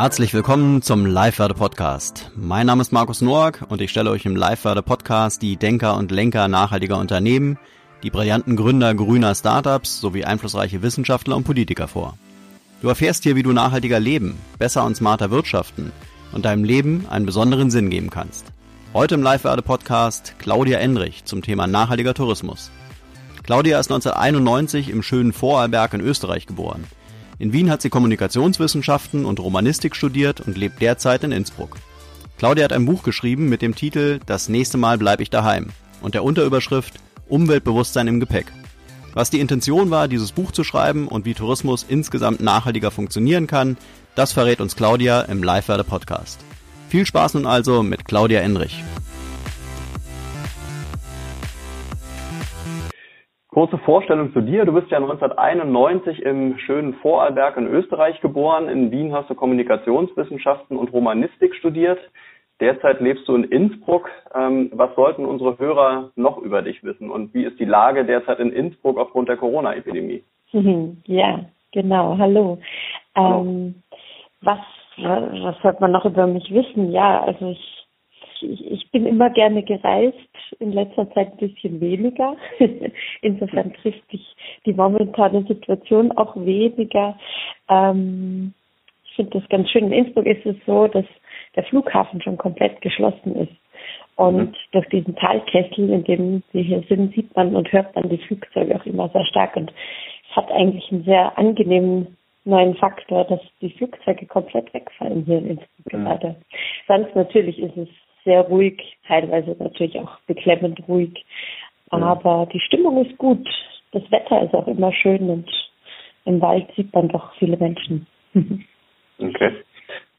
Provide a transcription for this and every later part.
Herzlich willkommen zum Live-Werde Podcast. Mein Name ist Markus Noack und ich stelle euch im Live-Werde Podcast die Denker und Lenker nachhaltiger Unternehmen, die brillanten Gründer grüner Startups sowie einflussreiche Wissenschaftler und Politiker vor. Du erfährst hier, wie du nachhaltiger leben, besser und smarter wirtschaften und deinem Leben einen besonderen Sinn geben kannst. Heute im Live-Werde Podcast Claudia Endrich zum Thema nachhaltiger Tourismus. Claudia ist 1991 im schönen Vorarlberg in Österreich geboren. In Wien hat sie Kommunikationswissenschaften und Romanistik studiert und lebt derzeit in Innsbruck. Claudia hat ein Buch geschrieben mit dem Titel Das nächste Mal bleib ich daheim und der Unterüberschrift Umweltbewusstsein im Gepäck. Was die Intention war, dieses Buch zu schreiben und wie Tourismus insgesamt nachhaltiger funktionieren kann, das verrät uns Claudia im Live-Werde Podcast. Viel Spaß nun also mit Claudia Enrich. Kurze Vorstellung zu dir. Du bist ja 1991 im schönen Vorarlberg in Österreich geboren. In Wien hast du Kommunikationswissenschaften und Romanistik studiert. Derzeit lebst du in Innsbruck. Ähm, was sollten unsere Hörer noch über dich wissen? Und wie ist die Lage derzeit in Innsbruck aufgrund der Corona-Epidemie? Ja, genau. Hallo. Hallo. Ähm, was, was sollte man noch über mich wissen? Ja, also ich ich, ich bin immer gerne gereist, in letzter Zeit ein bisschen weniger. Insofern trifft mich die momentane Situation auch weniger. Ähm, ich finde das ganz schön. In Innsbruck ist es so, dass der Flughafen schon komplett geschlossen ist. Und mhm. durch diesen Talkessel, in dem wir hier sind, sieht man und hört man die Flugzeuge auch immer sehr stark. Und es hat eigentlich einen sehr angenehmen neuen Faktor, dass die Flugzeuge komplett wegfallen hier in Innsbruck mhm. gerade. Sonst natürlich ist es sehr ruhig, teilweise natürlich auch beklemmend ruhig. Aber die Stimmung ist gut. Das Wetter ist auch immer schön und im Wald sieht man doch viele Menschen. okay.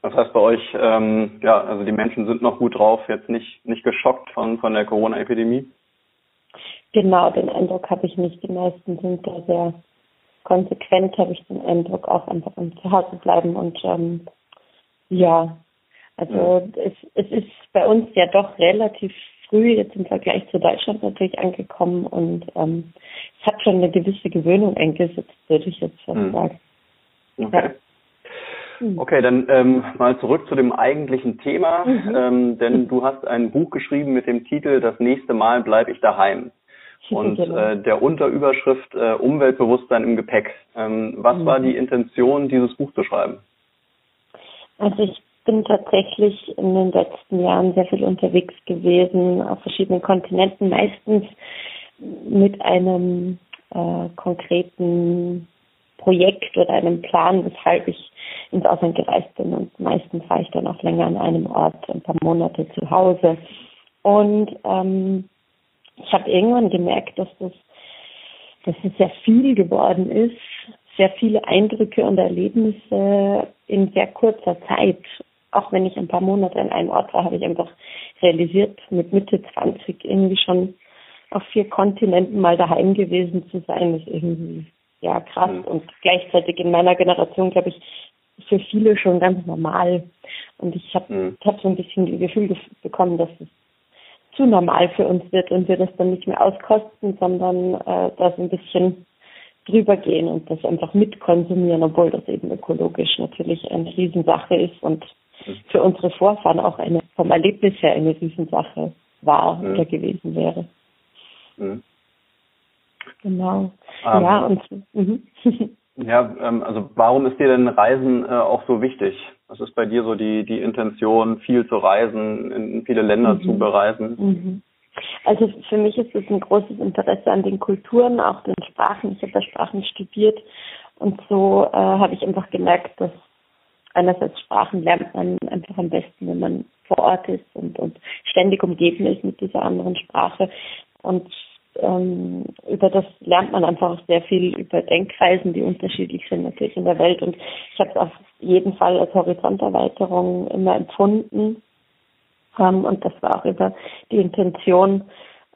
Das heißt bei euch, ähm, ja, also die Menschen sind noch gut drauf, jetzt nicht, nicht geschockt von, von der Corona-Epidemie? Genau, den Eindruck habe ich nicht. Die meisten sind da sehr konsequent, habe ich den Eindruck, auch einfach im Zuhause bleiben und ähm, ja, also ja. es, es ist bei uns ja doch relativ früh jetzt im Vergleich zu Deutschland natürlich angekommen und ähm, es hat schon eine gewisse Gewöhnung eingesetzt, würde ich jetzt fast mhm. sagen. Okay. Ja. Hm. Okay, dann ähm, mal zurück zu dem eigentlichen Thema, mhm. ähm, denn du hast ein Buch geschrieben mit dem Titel Das nächste Mal bleibe ich daheim und genau. äh, der Unterüberschrift äh, Umweltbewusstsein im Gepäck. Ähm, was mhm. war die Intention, dieses Buch zu schreiben? Also ich bin tatsächlich in den letzten Jahren sehr viel unterwegs gewesen auf verschiedenen Kontinenten, meistens mit einem äh, konkreten Projekt oder einem Plan, weshalb ich ins Ausland gereist bin. Und meistens war ich dann auch länger an einem Ort, ein paar Monate zu Hause. Und ähm, ich habe irgendwann gemerkt, dass das, dass es sehr viel geworden ist, sehr viele Eindrücke und Erlebnisse in sehr kurzer Zeit auch wenn ich ein paar Monate an einem Ort war, habe ich einfach realisiert, mit Mitte 20 irgendwie schon auf vier Kontinenten mal daheim gewesen zu sein, ist irgendwie ja krass mhm. und gleichzeitig in meiner Generation, glaube ich, für viele schon ganz normal. Und ich habe mhm. hab so ein bisschen das Gefühl bekommen, dass es zu normal für uns wird und wir das dann nicht mehr auskosten, sondern äh, da so ein bisschen drüber gehen und das einfach mitkonsumieren, obwohl das eben ökologisch natürlich eine Riesensache ist und für unsere Vorfahren auch eine vom Erlebnis her eine Riesensache war mhm. oder gewesen wäre. Mhm. Genau. Ähm, ja, und mhm. ja, ähm, also warum ist dir denn Reisen äh, auch so wichtig? Was ist bei dir so die, die Intention, viel zu reisen, in viele Länder mhm. zu bereisen? Mhm. Also für mich ist es ein großes Interesse an den Kulturen, auch den Sprachen. Ich habe da Sprachen studiert und so äh, habe ich einfach gemerkt, dass einerseits Sprachen lernt man einfach am besten, wenn man vor Ort ist und, und ständig umgeben ist mit dieser anderen Sprache. Und ähm, über das lernt man einfach sehr viel über Denkweisen, die unterschiedlich sind natürlich in der Welt. Und ich habe es auf jeden Fall als Horizonterweiterung immer empfunden. Ähm, und das war auch über die Intention,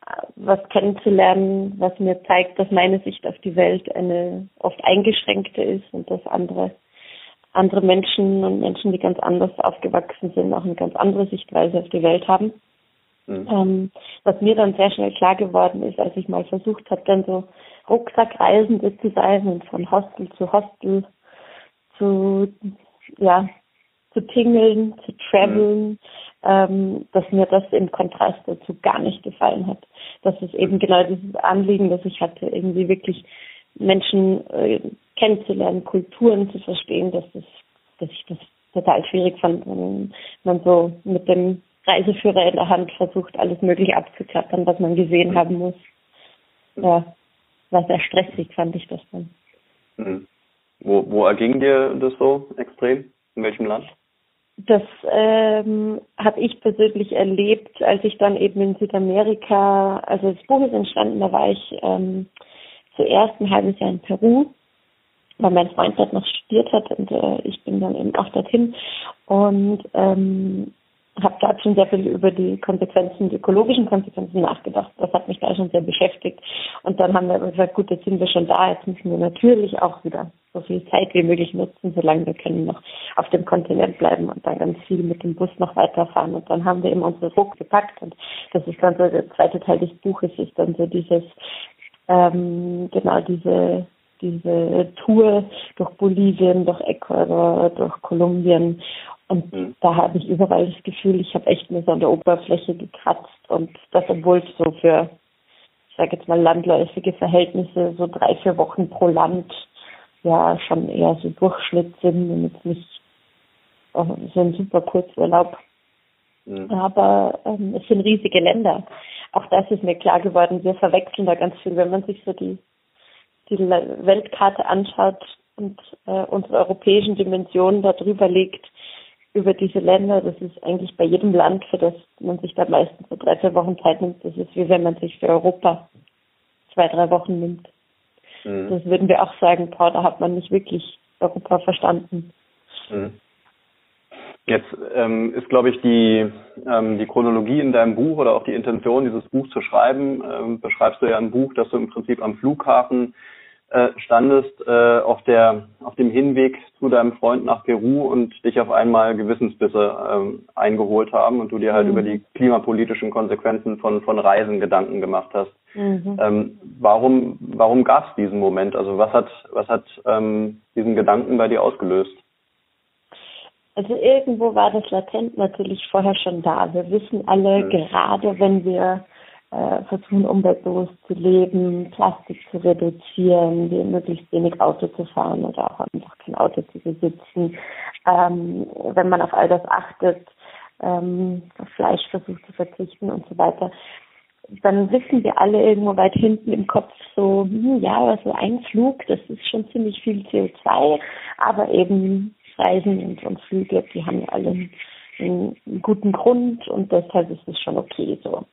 äh, was kennenzulernen, was mir zeigt, dass meine Sicht auf die Welt eine oft eingeschränkte ist und das andere andere Menschen und Menschen, die ganz anders aufgewachsen sind, auch eine ganz andere Sichtweise auf die Welt haben. Mhm. Ähm, was mir dann sehr schnell klar geworden ist, als ich mal versucht habe, dann so Rucksackreisende zu sein und von Hostel zu Hostel zu, ja, zu tingeln, zu traveln, mhm. ähm, dass mir das im Kontrast dazu gar nicht gefallen hat. Das ist eben genau dieses Anliegen, das ich hatte, irgendwie wirklich Menschen äh, kennenzulernen, Kulturen zu verstehen, dass, das, dass ich das total schwierig fand, wenn man so mit dem Reiseführer in der Hand versucht, alles mögliche abzuklappern, was man gesehen mhm. haben muss. Ja, war sehr stressig, fand ich das dann. Mhm. Wo, wo erging dir das so extrem? In welchem Land? Das ähm, habe ich persönlich erlebt, als ich dann eben in Südamerika, also das Buch ist entstanden, da war ich ähm, zuerst ein halbes Jahr in Peru, weil mein Freund dort noch studiert hat und äh, ich bin dann eben auch dorthin und ähm, habe da schon sehr viel über die Konsequenzen, die ökologischen Konsequenzen nachgedacht. Das hat mich da schon sehr beschäftigt. Und dann haben wir gesagt, gut, jetzt sind wir schon da, jetzt müssen wir natürlich auch wieder so viel Zeit wie möglich nutzen, solange wir können noch auf dem Kontinent bleiben und dann ganz viel mit dem Bus noch weiterfahren. Und dann haben wir eben unsere Ruck gepackt und das ist dann so der zweite Teil des Buches, ist dann so dieses, ähm, genau diese diese Tour durch Bolivien, durch Ecuador, durch Kolumbien und mhm. da habe ich überall das Gefühl, ich habe echt nur so an der Oberfläche gekratzt und das, obwohl es so für, ich sage jetzt mal, landläufige Verhältnisse so drei, vier Wochen pro Land ja schon eher so Durchschnitt sind und jetzt nicht oh, so ein super Kurzurlaub. Mhm. Aber ähm, es sind riesige Länder. Auch das ist mir klar geworden. Wir verwechseln da ganz viel, wenn man sich so die, die Weltkarte anschaut und äh, unsere europäischen Dimensionen da drüber legt, über diese Länder. Das ist eigentlich bei jedem Land, für das man sich da meistens so drei, vier Wochen Zeit nimmt. Das ist wie wenn man sich für Europa zwei, drei Wochen nimmt. Mhm. Das würden wir auch sagen, boah, da hat man nicht wirklich Europa verstanden. Mhm. Jetzt ähm, ist, glaube ich, die, ähm, die Chronologie in deinem Buch oder auch die Intention, dieses Buch zu schreiben, ähm, beschreibst du ja ein Buch, das du im Prinzip am Flughafen äh, standest äh, auf der auf dem Hinweg zu deinem Freund nach Peru und dich auf einmal Gewissensbisse ähm, eingeholt haben und du dir halt mhm. über die klimapolitischen Konsequenzen von von Reisen Gedanken gemacht hast. Mhm. Ähm, warum warum gab es diesen Moment? Also was hat was hat ähm, diesen Gedanken bei dir ausgelöst? Also irgendwo war das latent natürlich vorher schon da. Wir wissen alle, mhm. gerade wenn wir äh, versuchen, umweltbewusst zu leben, Plastik zu reduzieren, möglichst wenig Auto zu fahren oder auch einfach kein Auto zu besitzen. Ähm, wenn man auf all das achtet, ähm, auf Fleisch versucht zu verzichten und so weiter, dann wissen wir alle irgendwo weit hinten im Kopf so, hm, ja, aber so ein Flug, das ist schon ziemlich viel CO2, aber eben Reisen und, und Flüge, die haben alle einen, guten Grund und deshalb ist es schon okay so.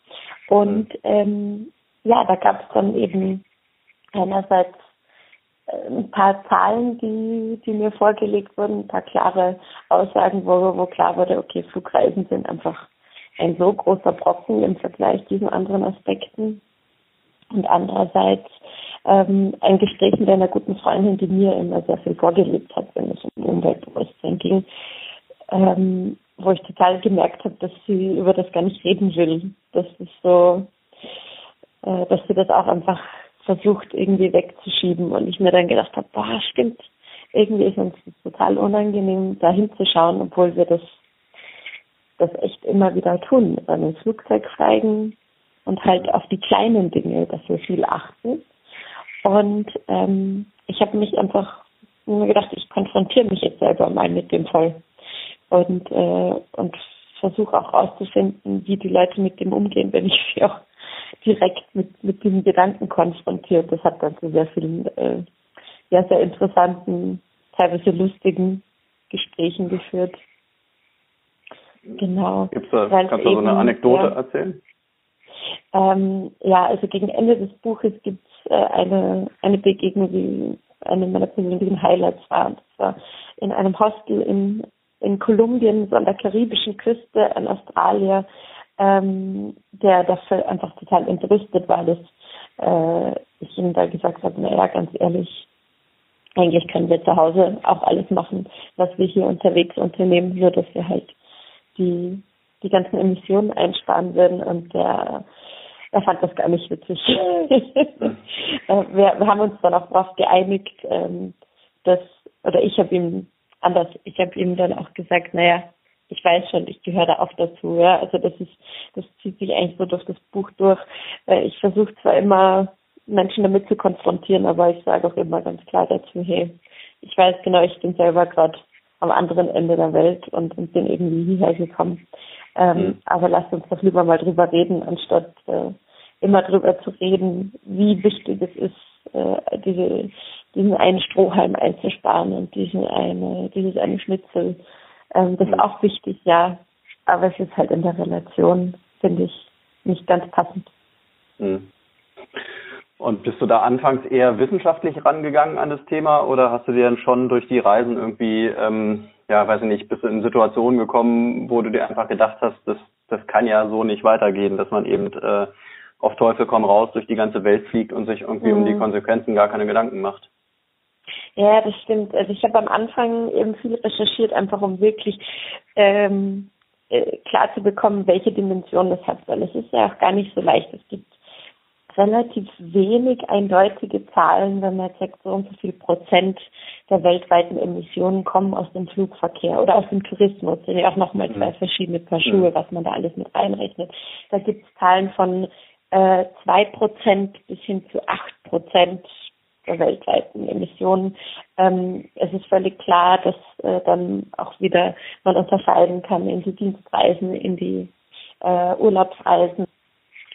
Und ähm, ja, da gab es dann eben einerseits äh, ein paar Zahlen, die, die mir vorgelegt wurden, ein paar klare Aussagen, wo, wo klar wurde, okay, Flugreisen sind einfach ein so großer Brocken im Vergleich diesen anderen Aspekten. Und andererseits ähm, ein Gespräch mit einer guten Freundin, die mir immer sehr viel vorgelebt hat, wenn es um Umweltbewusstsein ging, ähm, wo ich total gemerkt habe, dass sie über das gar nicht reden will. Das ist so, äh, dass sie das auch einfach versucht irgendwie wegzuschieben und ich mir dann gedacht habe, boah, stimmt, irgendwie ist uns das total unangenehm, da hinzuschauen, obwohl wir das, das echt immer wieder tun, mit einem Flugzeug steigen und halt auf die kleinen Dinge, dass wir viel achten. Und ähm, ich habe mich einfach mir gedacht, ich konfrontiere mich jetzt selber mal mit dem Fall und, äh, und versuche auch herauszufinden, wie die Leute mit dem umgehen, wenn ich sie auch direkt mit, mit diesem Gedanken konfrontiere. Das hat dann zu sehr vielen, äh, ja, sehr interessanten, teilweise lustigen Gesprächen geführt. Genau. Gibt's da, kannst du so eine Anekdote ja, erzählen? Ähm, ja, also gegen Ende des Buches gibt es äh, eine, eine Begegnung, die eine meiner persönlichen Highlights war. Und zwar in einem Hostel in in Kolumbien, so an der karibischen Küste, ein Australier, ähm, der dafür einfach total entrüstet war, dass äh, ich ihm da gesagt habe, naja, ganz ehrlich, eigentlich können wir zu Hause auch alles machen, was wir hier unterwegs unternehmen, nur dass wir halt die, die ganzen Emissionen einsparen würden und der er fand das gar nicht witzig. Äh, wir, wir haben uns dann auch darauf geeinigt, ähm, dass, oder ich habe ihm anders. Ich habe ihm dann auch gesagt, naja, ich weiß schon, ich gehöre da auch dazu. Ja, also das ist, das zieht sich eigentlich so durch das Buch durch. Äh, ich versuche zwar immer Menschen damit zu konfrontieren, aber ich sage auch immer ganz klar dazu, hey, ich weiß genau, ich bin selber gerade am anderen Ende der Welt und, und bin irgendwie hierher gekommen. Ähm, mhm. Aber lasst uns doch lieber mal drüber reden, anstatt äh, immer drüber zu reden, wie wichtig es ist, äh, diese, diesen einen Strohhalm einzusparen und diesen eine, dieses eine Schnitzel. Ähm, das ist mhm. auch wichtig, ja. Aber es ist halt in der Relation, finde ich, nicht ganz passend. Mhm. Und bist du da anfangs eher wissenschaftlich rangegangen an das Thema oder hast du dir dann schon durch die Reisen irgendwie, ähm, ja, weiß ich nicht, bist du in Situationen gekommen, wo du dir einfach gedacht hast, das, das kann ja so nicht weitergehen, dass man eben äh, auf Teufel komm raus durch die ganze Welt fliegt und sich irgendwie mhm. um die mhm. Konsequenzen gar keine Gedanken macht. Ja, das stimmt. Also ich habe am Anfang eben viel recherchiert, einfach um wirklich ähm, äh, klar zu bekommen, welche Dimension das hat, weil es ist ja auch gar nicht so leicht. Es gibt relativ wenig eindeutige Zahlen, wenn man jetzt sagt, so und so viel Prozent der weltweiten Emissionen kommen aus dem Flugverkehr oder aus dem Tourismus. Das sind ja auch nochmal zwei mhm. verschiedene Paar Schuhe, mhm. was man da alles mit einrechnet. Da gibt es Zahlen von äh, zwei Prozent bis hin zu acht Prozent der weltweiten Emissionen. Ähm, es ist völlig klar, dass äh, dann auch wieder man unterscheiden kann in die Dienstreisen, in die äh, Urlaubsreisen.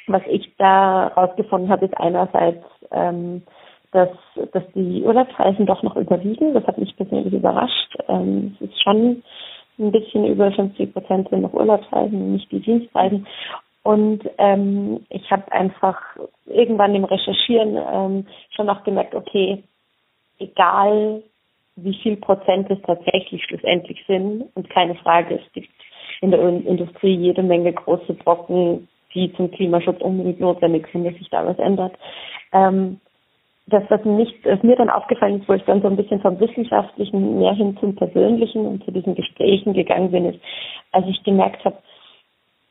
Was ich da rausgefunden habe, ist einerseits, ähm, dass, dass die Urlaubsreisen doch noch überwiegen. Das hat mich persönlich überrascht. Ähm, es ist schon ein bisschen über 50 Prozent sind noch Urlaubsreisen, nicht die Dienstreisen. Und ähm, ich habe einfach irgendwann im Recherchieren ähm, schon auch gemerkt, okay, egal wie viel Prozent es tatsächlich schlussendlich sind, und keine Frage, es gibt in der Industrie jede Menge große Brocken, die zum Klimaschutz unbedingt notwendig sind, dass sich da was ändert. Ähm, das, was nicht, was mir dann aufgefallen ist, wo ich dann so ein bisschen vom Wissenschaftlichen mehr hin zum Persönlichen und zu diesen Gesprächen gegangen bin, ist, als ich gemerkt habe,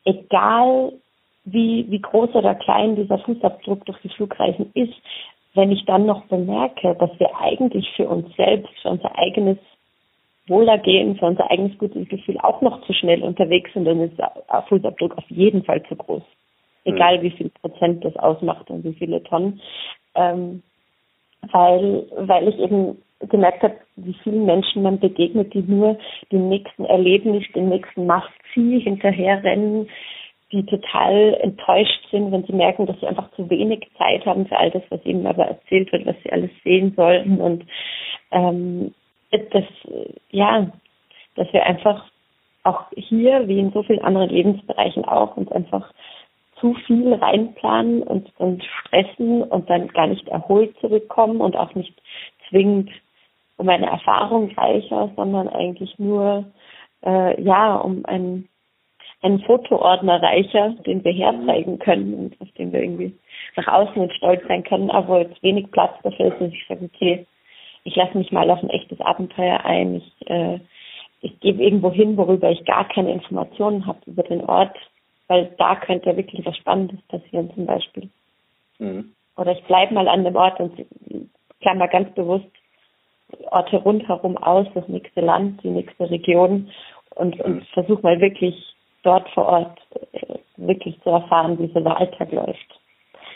egal wie, wie groß oder klein dieser Fußabdruck durch die Flugreisen ist, wenn ich dann noch bemerke, dass wir eigentlich für uns selbst, für unser eigenes Wohlergehen, für unser eigenes gutes Gefühl auch noch zu schnell unterwegs sind, dann ist der Fußabdruck auf jeden Fall zu groß. Egal wie viel Prozent das ausmacht und wie viele Tonnen. Ähm, weil, weil ich eben gemerkt habe, wie vielen Menschen man begegnet, die nur dem nächsten Erlebnis, dem nächsten Must-See hinterherrennen, die total enttäuscht sind, wenn sie merken, dass sie einfach zu wenig Zeit haben für all das, was ihnen aber erzählt wird, was sie alles sehen sollten und ähm, das, ja, dass wir einfach auch hier, wie in so vielen anderen Lebensbereichen auch, uns einfach zu viel reinplanen und dann stressen und dann gar nicht erholt zurückkommen und auch nicht zwingend um eine Erfahrung reicher, sondern eigentlich nur äh, ja um ein einen Fotoordner reicher, den wir herzeigen können und auf den wir irgendwie nach außen und stolz sein können, aber jetzt wenig Platz dafür ist, dass ich sage, okay, ich lasse mich mal auf ein echtes Abenteuer ein. Ich, äh, ich gehe irgendwo hin, worüber ich gar keine Informationen habe über den Ort, weil da könnte wirklich was Spannendes passieren zum Beispiel. Mhm. Oder ich bleibe mal an dem Ort und klammer ganz bewusst Orte rundherum aus, das nächste Land, die nächste Region und, und mhm. versuche mal wirklich dort vor Ort äh, wirklich zu erfahren, wie so der Alltag läuft.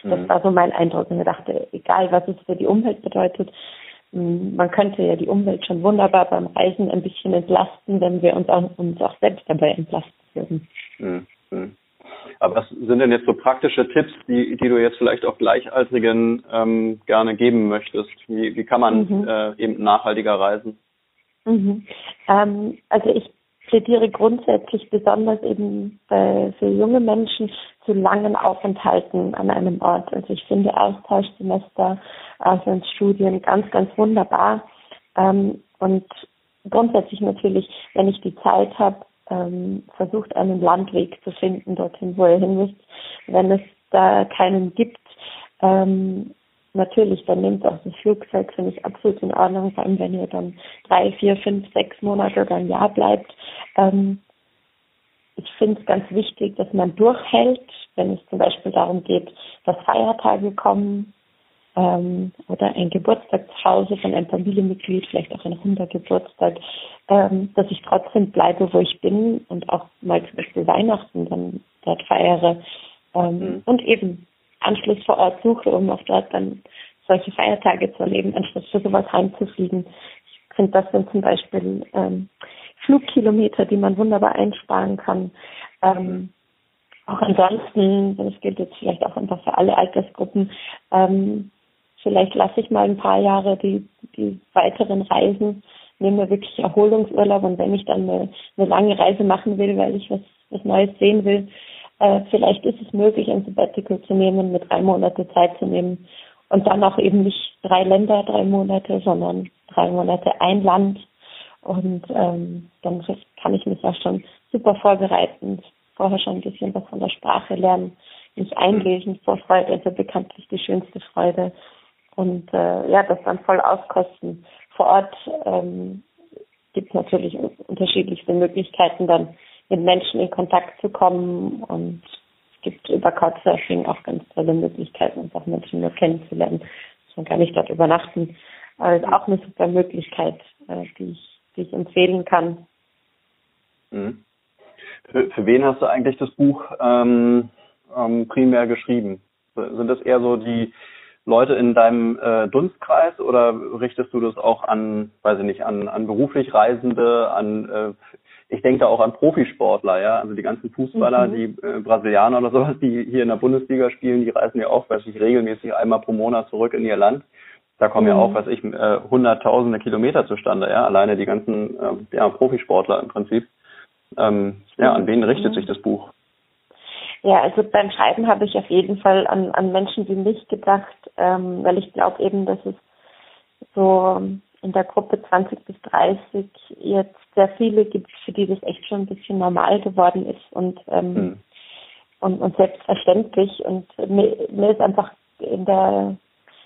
Das mhm. war so mein Eindruck. Und ich dachte, egal was es für die Umwelt bedeutet, man könnte ja die Umwelt schon wunderbar beim Reisen ein bisschen entlasten, wenn wir uns auch, uns auch selbst dabei entlasten würden. Mhm. mhm. Aber was sind denn jetzt so praktische Tipps, die, die du jetzt vielleicht auch Gleichaltrigen ähm, gerne geben möchtest? Wie, wie kann man mhm. äh, eben nachhaltiger reisen? Mhm. Ähm, also ich plädiere grundsätzlich besonders eben bei, für junge Menschen zu langen Aufenthalten an einem Ort. Also ich finde Austauschsemester, Auslandsstudien ganz, ganz wunderbar. Ähm, und grundsätzlich natürlich, wenn ich die Zeit habe, ähm, versucht einen Landweg zu finden dorthin, wo ihr hin müsst. Wenn es da keinen gibt, ähm, natürlich, dann nehmt auch das Flugzeug, finde ich absolut in Ordnung, vor allem wenn ihr dann drei, vier, fünf, sechs Monate oder ein Jahr bleibt. Ähm, ich finde es ganz wichtig, dass man durchhält, wenn es zum Beispiel darum geht, dass Feiertage kommen, äh, ähm, oder ein Geburtstag zu Hause von einem Familienmitglied, vielleicht auch ein runder Geburtstag, ähm, dass ich trotzdem bleibe, wo ich bin und auch mal zum Beispiel Weihnachten dann dort feiere ähm, mhm. und eben Anschluss vor Ort suche, um auch dort dann solche Feiertage zu erleben, anstatt für sowas heimzufliegen. Ich finde, das sind zum Beispiel ähm, Flugkilometer, die man wunderbar einsparen kann. Ähm, auch ansonsten, das gilt jetzt vielleicht auch einfach für alle Altersgruppen, ähm, vielleicht lasse ich mal ein paar Jahre die, die weiteren Reisen, nehme wirklich Erholungsurlaub und wenn ich dann eine, eine lange Reise machen will, weil ich was, was Neues sehen will, äh, vielleicht ist es möglich, ein Sabbatical zu nehmen, mit drei Monate Zeit zu nehmen und dann auch eben nicht drei Länder, drei Monate, sondern drei Monate ein Land und ähm, dann kann ich mich ja schon super vorbereiten, vorher schon ein bisschen was von der Sprache lernen, mich einlesen. Vorfreude ist ja bekanntlich die schönste Freude. Und äh, ja, das dann voll auskosten. Vor Ort ähm, gibt es natürlich unterschiedlichste Möglichkeiten, dann mit Menschen in Kontakt zu kommen und es gibt über Couchsurfing auch ganz tolle Möglichkeiten, einfach Menschen nur kennenzulernen. Man kann nicht dort übernachten. Aber es ist auch eine super Möglichkeit, äh, die ich die ich empfehlen kann. Mhm. Für, für, wen hast du eigentlich das Buch ähm, ähm, primär geschrieben? Sind das eher so die Leute in deinem äh, Dunstkreis oder richtest du das auch an, weiß ich nicht, an, an beruflich Reisende, an äh, ich denke da auch an Profisportler, ja, also die ganzen Fußballer, mhm. die äh, Brasilianer oder sowas, die hier in der Bundesliga spielen, die reisen ja auch, weiß ich, regelmäßig einmal pro Monat zurück in ihr Land. Da kommen mhm. ja auch, was ich, äh, hunderttausende Kilometer zustande, ja, alleine die ganzen äh, ja, Profisportler im Prinzip. Ähm, ja, an wen richtet mhm. sich das Buch? Ja, also beim Schreiben habe ich auf jeden Fall an, an Menschen wie mich gedacht, ähm, weil ich glaube eben, dass es so in der Gruppe 20 bis 30 jetzt sehr viele gibt, für die das echt schon ein bisschen normal geworden ist und ähm, mhm. und, und selbstverständlich. Und mir, mir ist einfach in der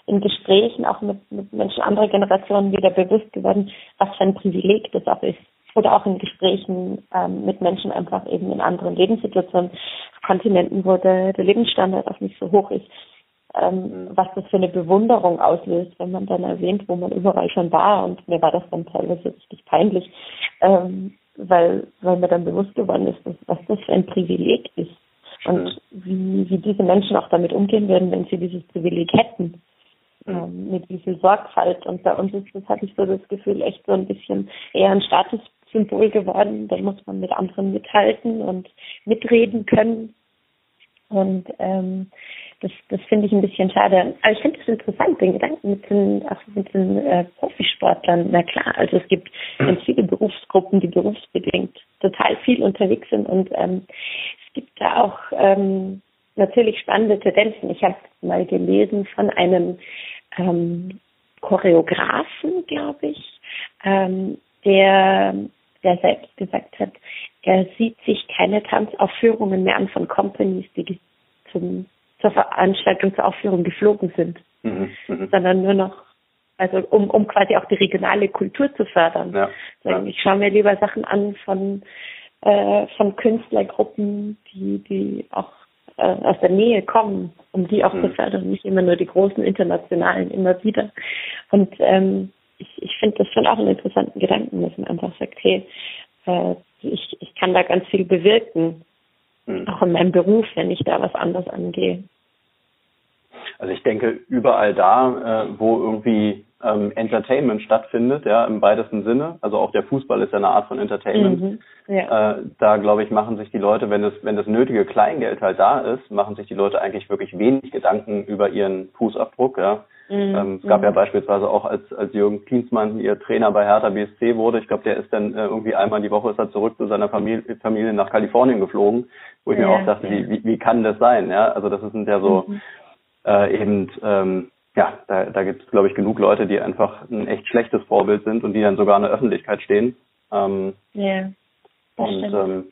in Gesprächen auch mit, mit Menschen anderer Generationen wieder bewusst geworden, was für ein Privileg das auch ist. Oder auch in Gesprächen ähm, mit Menschen einfach eben in anderen Lebenssituationen, auf Kontinenten, wo der, der Lebensstandard auch nicht so hoch ist, ähm, was das für eine Bewunderung auslöst, wenn man dann erwähnt, wo man überall schon war. Und mir war das dann teilweise richtig peinlich, ähm, weil, weil mir dann bewusst geworden ist, was das für ein Privileg ist. Und wie, wie diese Menschen auch damit umgehen würden, wenn sie dieses Privileg hätten ähm, mit wie viel Sorgfalt. Und bei uns ist das, hatte ich so das Gefühl, echt so ein bisschen eher ein Statussymbol geworden. Da muss man mit anderen mithalten und mitreden können. Und ähm, das, das finde ich ein bisschen schade. Aber ich finde es interessant, den Gedanken mit den, auch mit den äh, Profisportlern. Na klar, also es gibt ganz viele Berufsgruppen, die berufsbedingt total viel unterwegs sind. Und ähm, es gibt da auch ähm, natürlich spannende Tendenzen. Ich habe mal gelesen von einem ähm, Choreografen, glaube ich, ähm, der, der selbst gesagt hat, er sieht sich keine Tanzaufführungen mehr an von Companies, die zum, zur Veranstaltung, zur Aufführung geflogen sind, mhm, mhm. sondern nur noch, also um, um quasi auch die regionale Kultur zu fördern. Ja, ja. Ich schaue mir lieber Sachen an von, äh, von Künstlergruppen, die, die auch äh, aus der Nähe kommen, um die auch mhm. zu fördern, nicht immer nur die großen internationalen, immer wieder. Und ähm, ich, ich finde das schon auch einen interessanten Gedanken, dass man einfach sagt, hey, äh, ich, ich kann da ganz viel bewirken, mhm. auch in meinem Beruf, wenn ich da was anderes angehe. Also ich denke, überall da, äh, wo irgendwie ähm, Entertainment stattfindet, ja, im weitesten Sinne, also auch der Fußball ist ja eine Art von Entertainment, mhm. ja. äh, da glaube ich, machen sich die Leute, wenn das, wenn das nötige Kleingeld halt da ist, machen sich die Leute eigentlich wirklich wenig Gedanken über ihren Fußabdruck, ja. Mhm. Ähm, es gab ja mhm. beispielsweise auch, als, als Jürgen Klinsmann ihr Trainer bei Hertha BSC wurde, ich glaube, der ist dann äh, irgendwie einmal die Woche ist er zurück zu seiner Familie, Familie nach Kalifornien geflogen, wo ich ja, mir auch dachte, ja. wie, wie, kann das sein, ja? Also das sind ja so, mhm äh, eben, ähm, ja, da, da gibt es, glaube ich, genug Leute, die einfach ein echt schlechtes Vorbild sind und die dann sogar in der Öffentlichkeit stehen. Ähm, ja. Und ähm,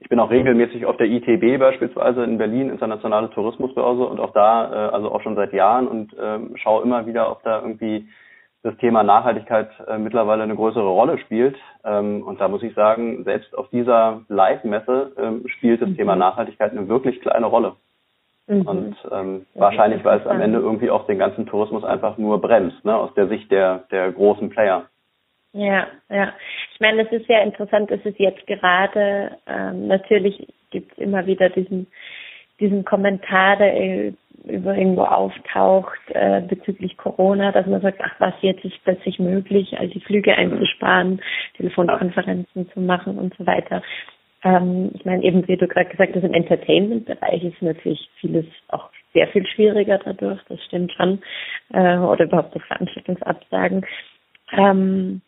ich bin auch regelmäßig auf der ITB beispielsweise in Berlin, Internationale Tourismusbörse, und auch da, äh, also auch schon seit Jahren und ähm, schaue immer wieder, ob da irgendwie das Thema Nachhaltigkeit äh, mittlerweile eine größere Rolle spielt. Ähm, und da muss ich sagen, selbst auf dieser Live-Messe ähm, spielt das mhm. Thema Nachhaltigkeit eine wirklich kleine Rolle. Mhm. Und ähm, wahrscheinlich, weil es am Ende irgendwie auch den ganzen Tourismus einfach nur bremst, ne, aus der Sicht der, der großen Player. Ja, ja. Ich meine, es ist sehr interessant, dass es jetzt gerade, ähm, natürlich gibt es immer wieder diesen, diesen Kommentar, der über irgendwo auftaucht äh, bezüglich Corona, dass man sagt, ach was, jetzt ist plötzlich möglich, all die Flüge einzusparen, Telefonkonferenzen zu machen und so weiter. Ähm, ich meine, eben wie du gerade gesagt hast, im Entertainment-Bereich ist natürlich vieles auch sehr viel schwieriger dadurch, das stimmt schon, äh, oder überhaupt so Veranstaltungsabsagen. Ähm,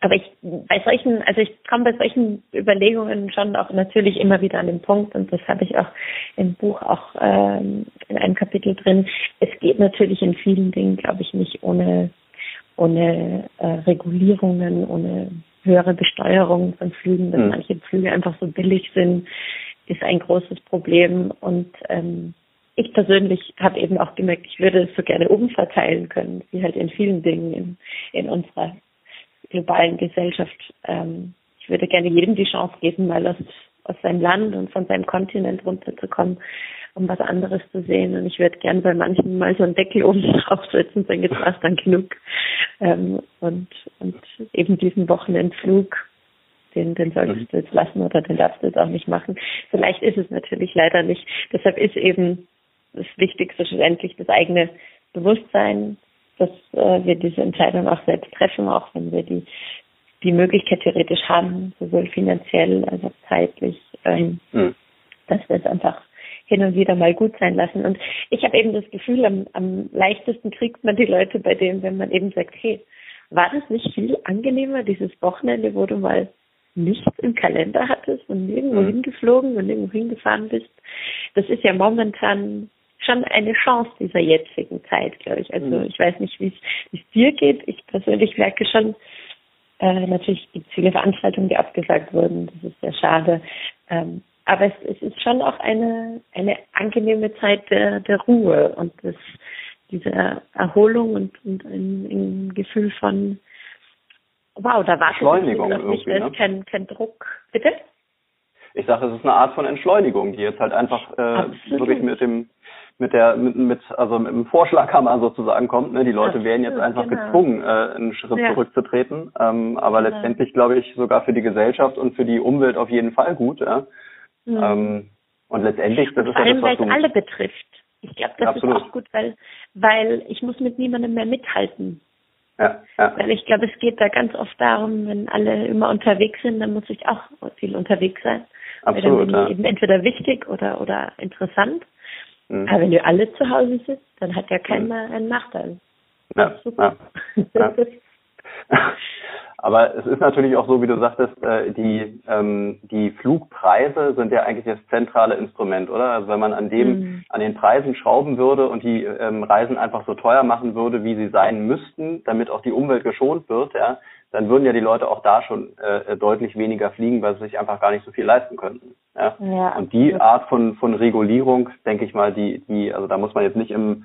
aber ich bei solchen, also ich komme bei solchen Überlegungen schon auch natürlich immer wieder an den Punkt und das habe ich auch im Buch auch ähm, in einem Kapitel drin. Es geht natürlich in vielen Dingen, glaube ich, nicht ohne ohne äh, Regulierungen, ohne höhere Besteuerung von Flügen, dass mhm. manche Flüge einfach so billig sind, ist ein großes Problem und ähm, ich persönlich habe eben auch gemerkt, ich würde es so gerne umverteilen können, wie halt in vielen Dingen in, in unserer globalen Gesellschaft. Ähm, ich würde gerne jedem die Chance geben, mal aus, aus seinem Land und von seinem Kontinent runterzukommen, um was anderes zu sehen. Und ich würde gerne bei manchen mal so einen Deckel oben draufsetzen, sagen, jetzt war dann genug. Ähm, und, und eben diesen Wochenendflug, den, den solltest du jetzt lassen oder den darfst du jetzt auch nicht machen. So leicht ist es natürlich leider nicht. Deshalb ist eben das Wichtigste schlussendlich das eigene Bewusstsein, dass äh, wir diese Entscheidung auch selbst treffen, auch wenn wir die, die Möglichkeit theoretisch haben, sowohl finanziell als auch zeitlich, ähm, mhm. dass wir es einfach hin und wieder mal gut sein lassen. Und ich habe eben das Gefühl, am, am leichtesten kriegt man die Leute bei denen, wenn man eben sagt, hey, war das nicht viel angenehmer, dieses Wochenende, wo du mal nichts im Kalender hattest und nirgendwo mhm. hingeflogen und nirgendwo hingefahren bist? Das ist ja momentan schon eine Chance dieser jetzigen Zeit, glaube ich. Also mhm. ich weiß nicht, wie es dir geht. Ich persönlich merke schon, äh, natürlich gibt es viele Veranstaltungen, die abgesagt wurden. Das ist sehr schade. Ähm, aber es, es, ist schon auch eine, eine angenehme Zeit der, der Ruhe und des, dieser Erholung und, und ein, ein Gefühl von wow, da war da ist kein, kein Druck. Bitte? Ich sage, es ist eine Art von Entschleunigung, die jetzt halt einfach äh, wirklich mit dem mit der mit, mit also mit dem Vorschlaghammer sozusagen kommt. Ne? Die Leute werden jetzt einfach genau. gezwungen, äh, einen Schritt ja. zurückzutreten. Ähm, aber ja. letztendlich glaube ich sogar für die Gesellschaft und für die Umwelt auf jeden Fall gut. Ja? Mhm. Ähm, und letztendlich, das und ist vor allem, ja das, was weil es alle betrifft. Ich glaube, das Absolut. ist auch gut, weil weil ich muss mit niemandem mehr mithalten. Ja, ja. Weil ich glaube, es geht da ganz oft darum, wenn alle immer unterwegs sind, dann muss ich auch viel unterwegs sein. Absolut, weil dann bin ich eben entweder wichtig oder oder interessant. Mhm. Aber wenn du alle zu Hause sitzt, dann hat ja keiner mhm. einen Nachteil. Ja, super. Ja, ja. Aber es ist natürlich auch so, wie du sagtest, äh, die, ähm, die Flugpreise sind ja eigentlich das zentrale Instrument, oder? Also wenn man an dem, mhm. an den Preisen schrauben würde und die ähm, Reisen einfach so teuer machen würde, wie sie sein müssten, damit auch die Umwelt geschont wird, ja, dann würden ja die Leute auch da schon äh, deutlich weniger fliegen, weil sie sich einfach gar nicht so viel leisten könnten. Ja? ja und die Art von, von Regulierung, denke ich mal, die, die, also da muss man jetzt nicht im,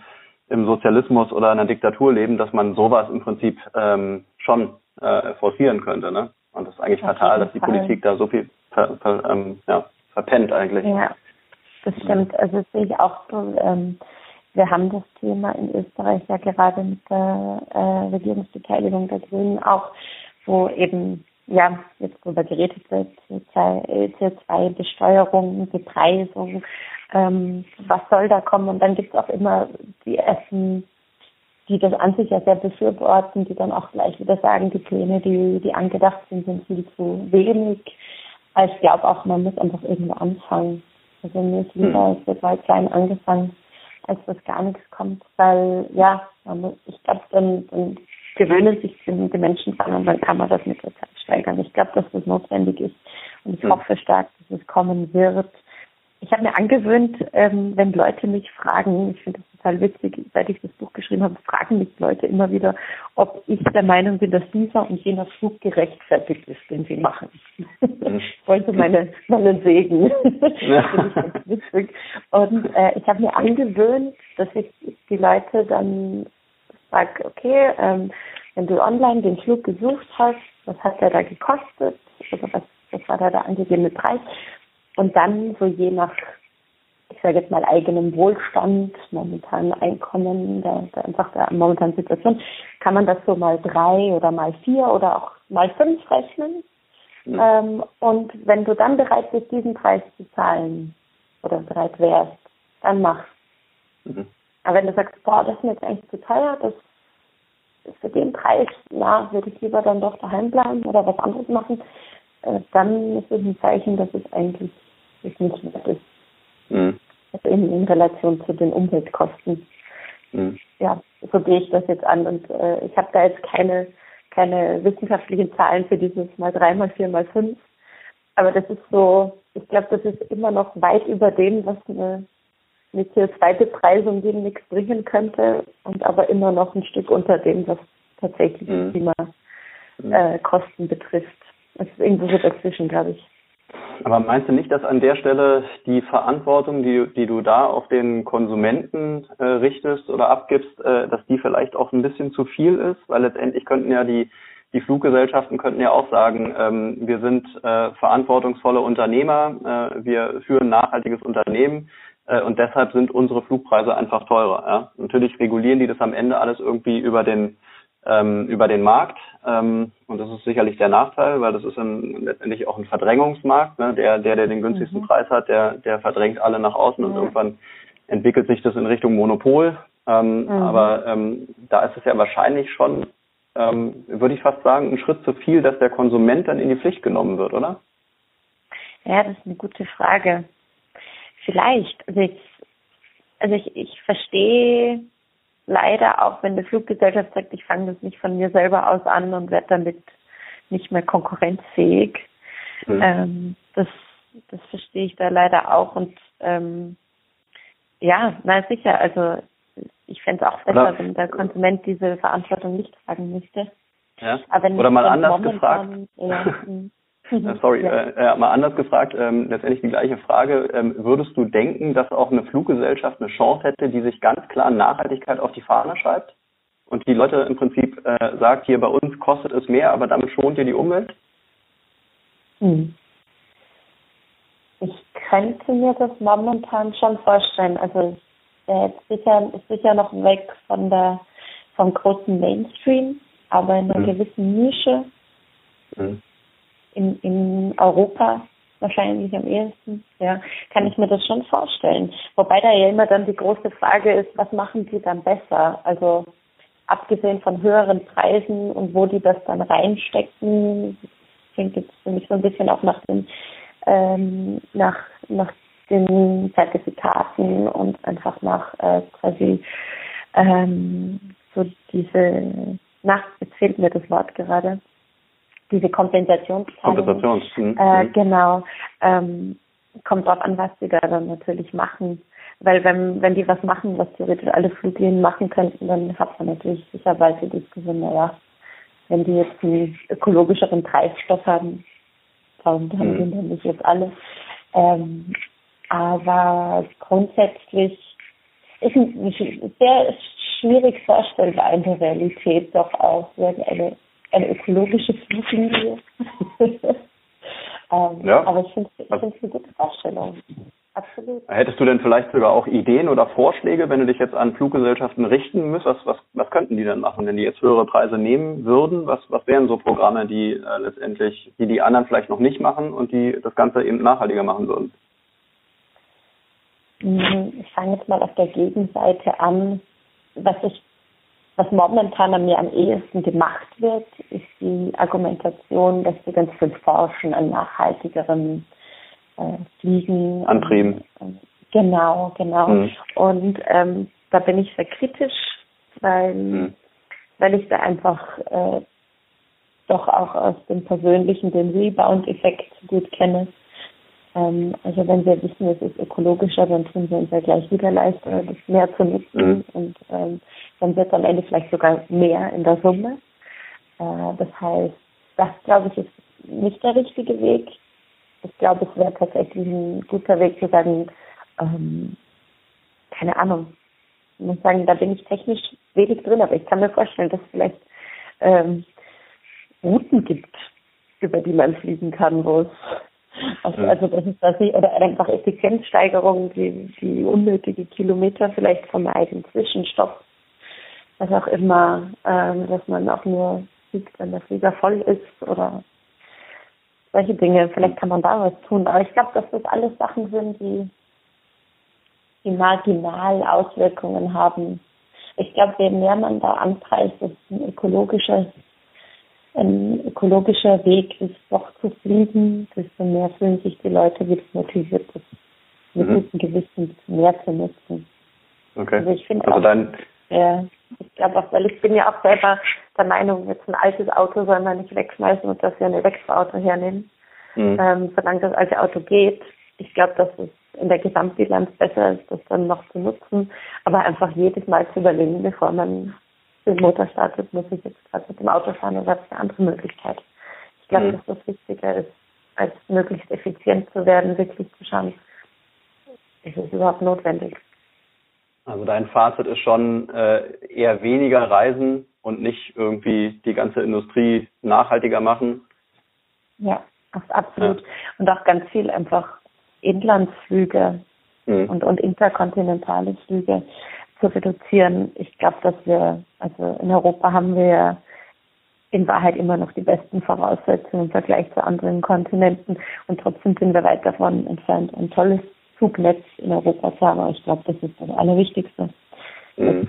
im Sozialismus oder in einer Diktatur leben, dass man sowas im Prinzip ähm, schon äh, forcieren könnte. Ne? Und das ist eigentlich Auf fatal, dass die Fall. Politik da so viel ver, ver, ähm, ja, verpennt eigentlich. Ja, das stimmt. Also das sehe ich auch so. Ähm, wir haben das Thema in Österreich ja gerade mit der äh, Regierungsbeteiligung der Grünen auch, wo eben ja jetzt darüber geredet wird, CO2-Besteuerung, Bepreisung, ähm, was soll da kommen? Und dann gibt es auch immer die ersten, die das an sich ja sehr befürworten, die dann auch gleich wieder sagen, die Pläne, die, die angedacht sind, sind viel zu wenig. Also ich glaube auch, man muss einfach irgendwo anfangen. Also mir ist lieber, hm. es wird mal klein angefangen als dass gar nichts kommt, weil ja, ich glaube, dann, dann gewöhnen sich die Menschen dran und dann kann man das mit der Zeit steigern. Ich glaube, dass das notwendig ist und ich mhm. hoffe stark, dass es kommen wird ich habe mir angewöhnt, ähm, wenn Leute mich fragen, ich finde das total witzig, seit ich das Buch geschrieben habe, fragen mich Leute immer wieder, ob ich der Meinung bin, dass dieser und jener Flug gerechtfertigt ist, den sie machen. Mhm. ich wollte meine, meinen Segen. Ja. witzig. Und äh, ich habe mir angewöhnt, dass ich die Leute dann sage, okay, ähm, wenn du online den Flug gesucht hast, was hat der da gekostet? Also was, was war da der angegebene Preis? Und dann so je nach, ich sage jetzt mal, eigenem Wohlstand, momentanen Einkommen, der, der einfach der momentanen Situation, kann man das so mal drei oder mal vier oder auch mal fünf rechnen. Mhm. Ähm, und wenn du dann bereit bist, diesen Preis zu zahlen oder bereit wärst, dann mach. Mhm. Aber wenn du sagst, boah, das ist mir jetzt eigentlich zu teuer, das ist für den Preis, ja, würde ich lieber dann doch daheim bleiben oder was anderes machen, dann ist es ein Zeichen, dass es eigentlich nicht wert ist. Mhm. Also in, in Relation zu den Umweltkosten. Mhm. Ja, so gehe ich das jetzt an und äh, ich habe da jetzt keine keine wissenschaftlichen Zahlen für dieses mal drei, mal vier, mal fünf. Aber das ist so, ich glaube, das ist immer noch weit über dem, was eine, eine CO2-Bepreisung demnächst bringen könnte und aber immer noch ein Stück unter dem, was tatsächlich mhm. Klimakosten äh, betrifft. Es ist irgendwo so dazwischen, glaube ich. Aber meinst du nicht, dass an der Stelle die Verantwortung, die, die du da auf den Konsumenten äh, richtest oder abgibst, äh, dass die vielleicht auch ein bisschen zu viel ist? Weil letztendlich könnten ja die, die Fluggesellschaften könnten ja auch sagen, ähm, wir sind äh, verantwortungsvolle Unternehmer, äh, wir führen nachhaltiges Unternehmen äh, und deshalb sind unsere Flugpreise einfach teurer. Ja? Natürlich regulieren die das am Ende alles irgendwie über den ähm, über den Markt. Ähm, und das ist sicherlich der Nachteil, weil das ist ein, letztendlich auch ein Verdrängungsmarkt. Ne? Der, der, der den günstigsten mhm. Preis hat, der, der verdrängt alle nach außen und irgendwann entwickelt sich das in Richtung Monopol. Ähm, mhm. Aber ähm, da ist es ja wahrscheinlich schon, ähm, würde ich fast sagen, ein Schritt zu viel, dass der Konsument dann in die Pflicht genommen wird, oder? Ja, das ist eine gute Frage. Vielleicht. Also ich, also ich, ich verstehe leider, auch wenn die Fluggesellschaft sagt, ich fange das nicht von mir selber aus an und werde damit nicht mehr konkurrenzfähig. Mhm. Ähm, das, das verstehe ich da leider auch und ähm, ja, na sicher, also ich fände es auch besser, Oder, wenn der Konsument diese Verantwortung nicht tragen müsste. Ja. Oder mal anders gefragt. Ja, hm. Äh, sorry, ja. äh, mal anders gefragt, ähm, letztendlich die gleiche Frage. Ähm, würdest du denken, dass auch eine Fluggesellschaft eine Chance hätte, die sich ganz klar Nachhaltigkeit auf die Fahne schreibt und die Leute im Prinzip äh, sagt, hier bei uns kostet es mehr, aber damit schont ihr die Umwelt? Hm. Ich könnte mir das momentan schon vorstellen. Also ist sicher, ist sicher noch weg von der vom großen Mainstream, aber in einer hm. gewissen Nische. Hm in, in Europa wahrscheinlich am ehesten, ja, kann ich mir das schon vorstellen. Wobei da ja immer dann die große Frage ist, was machen die dann besser? Also abgesehen von höheren Preisen und wo die das dann reinstecken, klingt jetzt für mich so ein bisschen auch nach den ähm, nach nach den Zertifikaten und einfach nach äh, quasi ähm, so diese nach jetzt fehlt mir das Wort gerade diese Kompensationszahlung. Kompensations. Mhm. Äh, mhm. genau. Ähm, kommt drauf an, was sie da dann natürlich machen. Weil wenn, wenn die was machen, was theoretisch alle Fluglinien machen könnten, dann hat man natürlich sicher bald die Diskussion, naja, wenn die jetzt einen ökologischeren Treibstoff haben, warum haben mhm. die dann nicht jetzt alle? Ähm, aber grundsätzlich ist ein sehr schwierig vorstellbar in der Realität doch auch, wenn eine eine ökologische Fluglinie. ähm, ja. Aber ich finde es eine gute Vorstellung. Absolut. Hättest du denn vielleicht sogar auch Ideen oder Vorschläge, wenn du dich jetzt an Fluggesellschaften richten müsstest? Was, was, was könnten die denn machen, wenn die jetzt höhere Preise nehmen würden? Was, was wären so Programme, die äh, letztendlich, die die anderen vielleicht noch nicht machen und die das Ganze eben nachhaltiger machen würden? Hm, ich fange jetzt mal auf der Gegenseite an. Was ich was momentan an mir am ehesten gemacht wird, ist die Argumentation, dass wir ganz viel forschen an nachhaltigeren äh, Fliegen. Antrieben. Und, genau, genau. Mhm. Und ähm, da bin ich sehr kritisch, weil, mhm. weil ich da einfach äh, doch auch aus dem persönlichen den Rebound-Effekt gut kenne. Ähm, also wenn wir wissen, es ist ökologischer, dann tun wir uns ja gleich wieder leichter, das mehr zu nutzen mhm. und ähm, dann wird es am Ende vielleicht sogar mehr in der Summe. Äh, das heißt, das glaube ich ist nicht der richtige Weg. Ich glaube, es wäre tatsächlich ein guter Weg zu sagen, ähm, keine Ahnung, ich muss sagen, da bin ich technisch wenig drin, aber ich kann mir vorstellen, dass es vielleicht ähm, Routen gibt, über die man fliegen kann, wo es Also, also das ist das nicht, oder einfach Effizienzsteigerung, die, die unnötige Kilometer vielleicht vermeiden, Zwischenstopp, was auch immer, ähm, dass man auch nur sieht, wenn der Flieger voll ist oder solche Dinge. Vielleicht kann man da was tun. Aber ich glaube, dass das alles Sachen sind, die, die marginal Auswirkungen haben. Ich glaube, je mehr man da anpreist, ein ökologischer, ein ökologischer Weg ist, doch zu fliegen, desto mehr fühlen sich die Leute wieder motiviert, das mit mhm. gutem Gewissen mehr zu nutzen. Okay. Also ich finde also auch, dein, ja, ich glaube auch, weil ich bin ja auch selber der Meinung, jetzt ein altes Auto soll man nicht wegschmeißen und dafür ein Elektroauto hernehmen, mhm. ähm, solange das alte Auto geht. Ich glaube, dass es in der Gesamtbilanz besser ist, das dann noch zu nutzen, aber einfach jedes Mal zu überlegen, bevor man den Motor startet, muss ich jetzt gerade mit dem Auto fahren oder habe ich eine andere Möglichkeit. Ich glaube, mhm. dass das wichtiger ist, als möglichst effizient zu werden, wirklich zu schauen, ist es überhaupt notwendig. Also dein Fazit ist schon äh, eher weniger reisen und nicht irgendwie die ganze Industrie nachhaltiger machen. Ja, absolut. Ja. Und auch ganz viel einfach Inlandsflüge mhm. und, und interkontinentale Flüge zu reduzieren. Ich glaube, dass wir, also in Europa haben wir in Wahrheit immer noch die besten Voraussetzungen im Vergleich zu anderen Kontinenten und trotzdem sind wir weit davon entfernt, ein tolles Zugnetz in Europa zu haben. Aber ich glaube, das ist das Allerwichtigste. Mhm.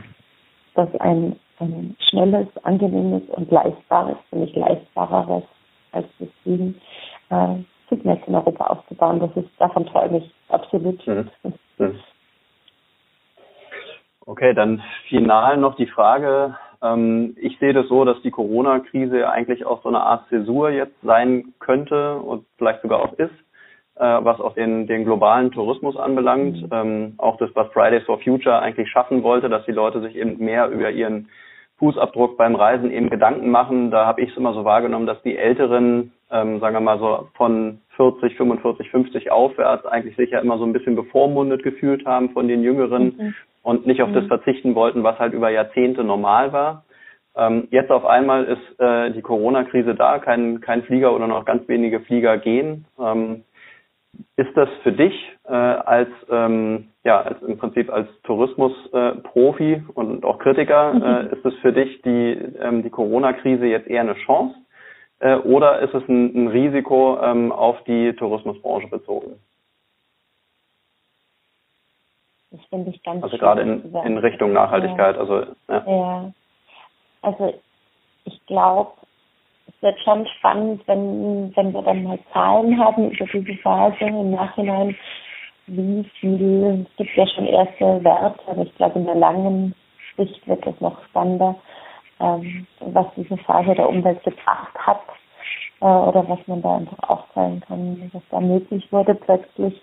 Dass, dass ein, ein schnelles, angenehmes und leistbares, nämlich leistbareres als das Fliegen, äh, Zugnetz in Europa aufzubauen. Das ist, davon träume ich absolut. Mhm. Mhm. Okay, dann final noch die Frage. Ähm, ich sehe das so, dass die Corona-Krise eigentlich auch so eine Art Zäsur jetzt sein könnte und vielleicht sogar auch ist äh, was auch den, den globalen Tourismus anbelangt. Mhm. Ähm, auch das, was Fridays for Future eigentlich schaffen wollte, dass die Leute sich eben mehr über ihren Fußabdruck beim Reisen eben Gedanken machen. Da habe ich es immer so wahrgenommen, dass die Älteren, ähm, sagen wir mal so von 40, 45, 50 aufwärts eigentlich sich ja immer so ein bisschen bevormundet gefühlt haben von den Jüngeren mhm. Und nicht auf mhm. das verzichten wollten, was halt über Jahrzehnte normal war. Ähm, jetzt auf einmal ist äh, die Corona-Krise da, kein, kein Flieger oder noch ganz wenige Flieger gehen. Ähm, ist das für dich äh, als ähm, ja als im Prinzip als Tourismusprofi äh, und auch Kritiker mhm. äh, ist es für dich die ähm, die Corona-Krise jetzt eher eine Chance äh, oder ist es ein, ein Risiko ähm, auf die Tourismusbranche bezogen? Das finde ich ganz Also gerade in, in Richtung Nachhaltigkeit. Ja. Also ja. ja. Also ich glaube, es wird schon spannend, wenn, wenn wir dann mal Zahlen haben über diese Phase im Nachhinein, wie viel, es gibt ja schon erste Werte, aber ich glaube in der langen Sicht wird es noch spannender, ähm, was diese Phase der Umwelt gebracht hat äh, oder was man da einfach aufzeigen kann, was da möglich wurde plötzlich.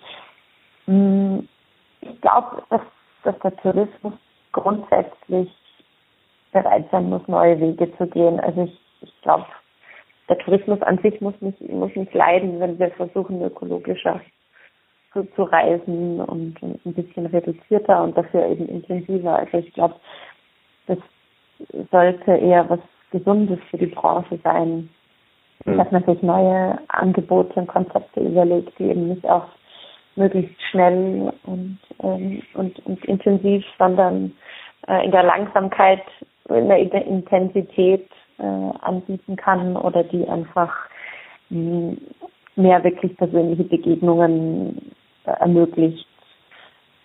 Hm, ich glaube, dass, dass der Tourismus grundsätzlich bereit sein muss, neue Wege zu gehen. Also ich, ich glaube, der Tourismus an sich muss nicht, muss nicht leiden, wenn wir versuchen, ökologischer zu, zu reisen und ein bisschen reduzierter und dafür eben intensiver. Also ich glaube, das sollte eher was Gesundes für die Branche sein, dass man sich neue Angebote und Konzepte überlegt, die eben nicht auch möglichst schnell und, ähm, und, und intensiv, sondern äh, in der Langsamkeit, in der Intensität äh, anbieten kann oder die einfach mh, mehr wirklich persönliche Begegnungen äh, ermöglicht,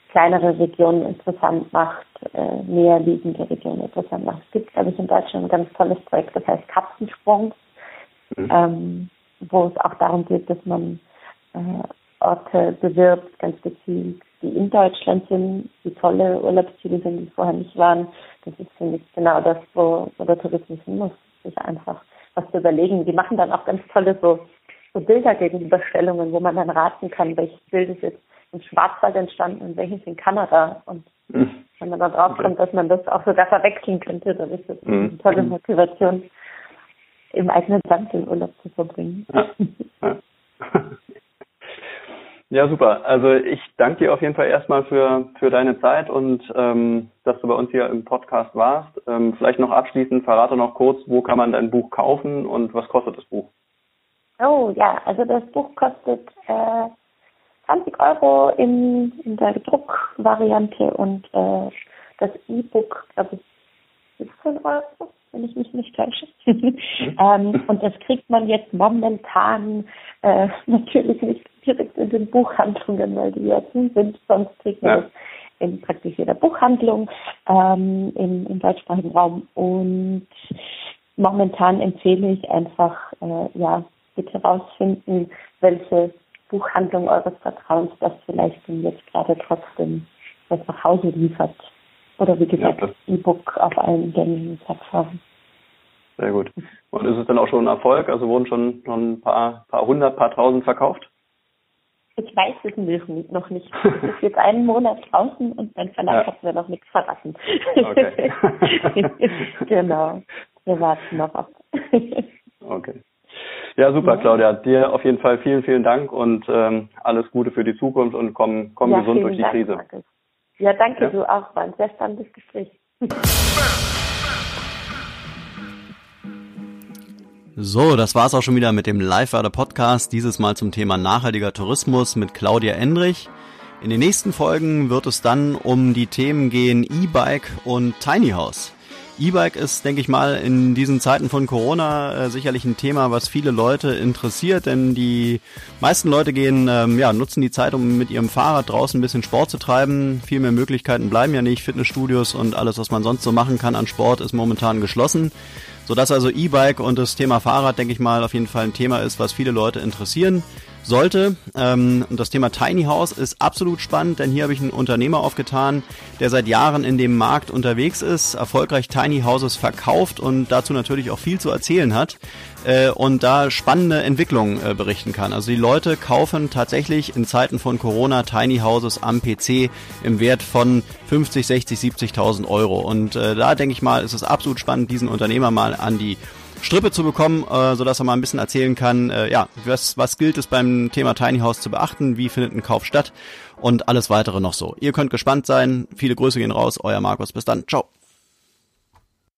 kleinere Regionen interessant macht, äh, näher liegende Regionen interessant macht. Es gibt, glaube ich, in Deutschland ein ganz tolles Projekt, das heißt Kapselsprung, mhm. ähm, wo es auch darum geht, dass man Orte bewirbt, ganz gezielt, die in Deutschland sind, die tolle Urlaubsziele sind, die vorher nicht waren. Das ist, finde ich, genau das, wo, wo der Tourismus hin muss, sich einfach was zu überlegen. Die machen dann auch ganz tolle so, so Bilder gegenüberstellungen, wo man dann raten kann, welches Bild ist jetzt im Schwarzwald entstanden und welches in Kanada. Und mhm. wenn man dann draufkommt, dass man das auch sogar verwechseln könnte, dann ist das mhm. eine tolle Motivation, im eigenen Land den Urlaub zu verbringen. Ja. Ja. Ja, super. Also ich danke dir auf jeden Fall erstmal für, für deine Zeit und ähm, dass du bei uns hier im Podcast warst. Ähm, vielleicht noch abschließend, verrate noch kurz, wo kann man dein Buch kaufen und was kostet das Buch? Oh ja, also das Buch kostet äh, 20 Euro in, in der Druckvariante und äh, das E-Book, glaube ich, 17 Euro, wenn ich mich nicht täusche. Mhm. ähm, und das kriegt man jetzt momentan äh, natürlich nicht direkt in den Buchhandlungen, weil die zu sind, sonst kriegt man ja. das in praktisch jeder Buchhandlung ähm, im, im deutschsprachigen Raum. Und momentan empfehle ich einfach, äh, ja, bitte rausfinden, welche Buchhandlung eures Vertrauens das vielleicht jetzt gerade trotzdem was nach Hause liefert. Oder wie gesagt, ja, E-Book auf allen gängigen Plattformen. Sehr gut. Und ist es dann auch schon ein Erfolg? Also wurden schon, schon ein paar, paar hundert, paar tausend verkauft? Ich weiß es noch nicht. Es ist jetzt einen Monat draußen und mein Verlag ja. hat mir noch nichts verraten. Okay. genau. Wir warten noch ab. okay. Ja, super, ja. Claudia. Dir auf jeden Fall vielen, vielen Dank und ähm, alles Gute für die Zukunft und komm, komm ja, gesund durch die Dank, Krise. Markus. Ja, danke ja. du auch. War ein sehr spannendes Gespräch. So, das war's auch schon wieder mit dem Live-Werde-Podcast, dieses Mal zum Thema nachhaltiger Tourismus mit Claudia Endrich. In den nächsten Folgen wird es dann um die Themen gehen E-Bike und Tiny House. E-Bike ist, denke ich mal, in diesen Zeiten von Corona äh, sicherlich ein Thema, was viele Leute interessiert, denn die meisten Leute gehen, ähm, ja, nutzen die Zeit, um mit ihrem Fahrrad draußen ein bisschen Sport zu treiben. Viel mehr Möglichkeiten bleiben ja nicht. Fitnessstudios und alles, was man sonst so machen kann an Sport, ist momentan geschlossen. Sodass also E-Bike und das Thema Fahrrad, denke ich mal, auf jeden Fall ein Thema ist, was viele Leute interessieren sollte. Ähm, das Thema Tiny House ist absolut spannend, denn hier habe ich einen Unternehmer aufgetan, der seit Jahren in dem Markt unterwegs ist, erfolgreich Tiny Houses verkauft und dazu natürlich auch viel zu erzählen hat äh, und da spannende Entwicklungen äh, berichten kann. Also die Leute kaufen tatsächlich in Zeiten von Corona Tiny Houses am PC im Wert von 50, 60, 70.000 Euro. Und äh, da denke ich mal, ist es absolut spannend, diesen Unternehmer mal an die Strippe zu bekommen, äh, sodass er mal ein bisschen erzählen kann, äh, ja, was, was gilt es beim Thema Tiny House zu beachten, wie findet ein Kauf statt und alles weitere noch so. Ihr könnt gespannt sein. Viele Grüße gehen raus, euer Markus. Bis dann. Ciao.